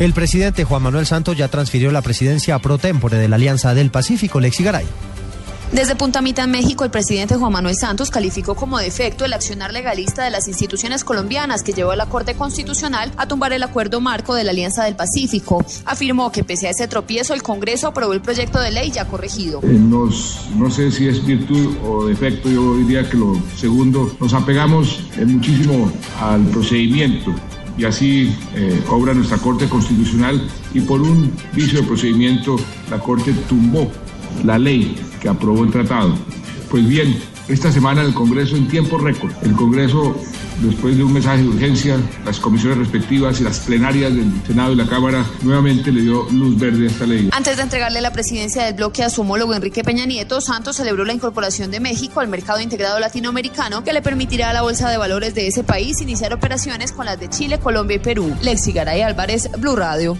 El presidente Juan Manuel Santos ya transfirió la presidencia pro tempore de la Alianza del Pacífico, Lexi Garay. Desde Punta Mita, en México, el presidente Juan Manuel Santos calificó como defecto el accionar legalista de las instituciones colombianas que llevó a la Corte Constitucional a tumbar el acuerdo marco de la Alianza del Pacífico. Afirmó que pese a ese tropiezo, el Congreso aprobó el proyecto de ley ya corregido. Eh, nos, no sé si es virtud o defecto, yo diría que lo segundo, nos apegamos muchísimo al procedimiento y así eh, obra nuestra Corte Constitucional y por un vicio de procedimiento la Corte tumbó la ley que aprobó el tratado. Pues bien, esta semana el Congreso en tiempo récord, el Congreso después de un mensaje de urgencia, las comisiones respectivas y las plenarias del Senado y la Cámara nuevamente le dio luz verde a esta ley. Antes de entregarle la presidencia del bloque a su homólogo Enrique Peña Nieto, Santos celebró la incorporación de México al mercado integrado latinoamericano que le permitirá a la Bolsa de Valores de ese país iniciar operaciones con las de Chile, Colombia y Perú. Lexi Garay Álvarez, Blue Radio.